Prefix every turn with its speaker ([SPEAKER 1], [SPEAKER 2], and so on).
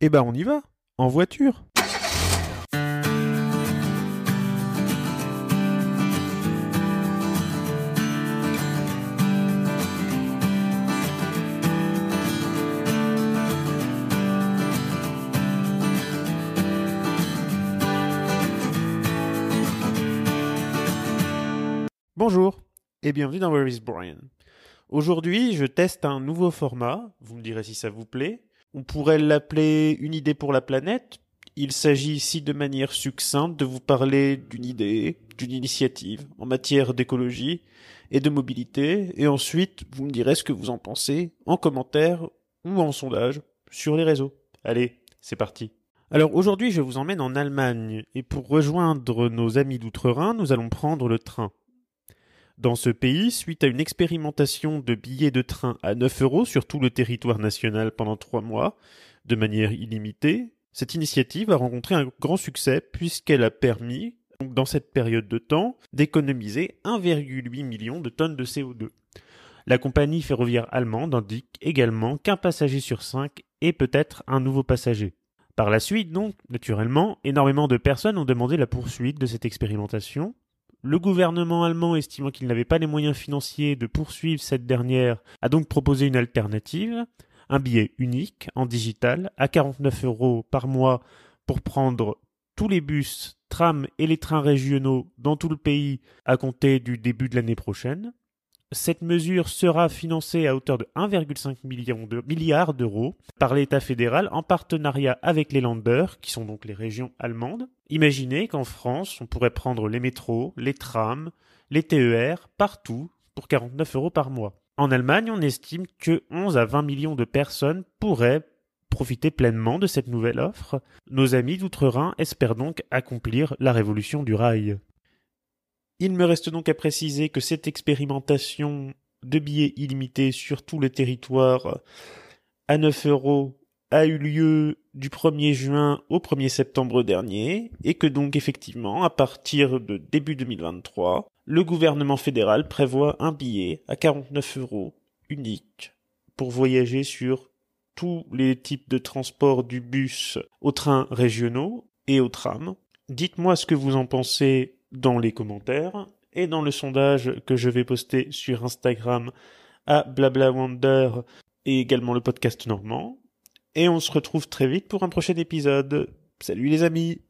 [SPEAKER 1] Eh ben on y va, en voiture. Bonjour et bienvenue dans Where is Brian. Aujourd'hui, je teste un nouveau format, vous me direz si ça vous plaît. On pourrait l'appeler une idée pour la planète. Il s'agit ici de manière succincte de vous parler d'une idée, d'une initiative en matière d'écologie et de mobilité, et ensuite vous me direz ce que vous en pensez en commentaire ou en sondage sur les réseaux. Allez, c'est parti. Alors aujourd'hui je vous emmène en Allemagne, et pour rejoindre nos amis d'outre-Rhin, nous allons prendre le train. Dans ce pays, suite à une expérimentation de billets de train à 9 euros sur tout le territoire national pendant trois mois, de manière illimitée, cette initiative a rencontré un grand succès puisqu'elle a permis, dans cette période de temps, d'économiser 1,8 million de tonnes de CO2. La compagnie ferroviaire allemande indique également qu'un passager sur cinq est peut-être un nouveau passager. Par la suite, donc, naturellement, énormément de personnes ont demandé la poursuite de cette expérimentation, le gouvernement allemand, estimant qu'il n'avait pas les moyens financiers de poursuivre cette dernière, a donc proposé une alternative, un billet unique en digital à 49 euros par mois pour prendre tous les bus, trams et les trains régionaux dans tout le pays à compter du début de l'année prochaine. Cette mesure sera financée à hauteur de 1,5 million de milliards d'euros par l'État fédéral en partenariat avec les Länder, qui sont donc les régions allemandes. Imaginez qu'en France, on pourrait prendre les métros, les trams, les TER, partout, pour 49 euros par mois. En Allemagne, on estime que 11 à 20 millions de personnes pourraient profiter pleinement de cette nouvelle offre. Nos amis d'Outre-Rhin espèrent donc accomplir la révolution du rail. Il me reste donc à préciser que cette expérimentation de billets illimités sur tout le territoire à 9 euros a eu lieu du 1er juin au 1er septembre dernier et que donc effectivement à partir de début 2023 le gouvernement fédéral prévoit un billet à 49 euros unique pour voyager sur tous les types de transport du bus aux trains régionaux et aux trams. Dites-moi ce que vous en pensez dans les commentaires et dans le sondage que je vais poster sur Instagram à BlablaWonder et également le podcast normand. Et on se retrouve très vite pour un prochain épisode. Salut les amis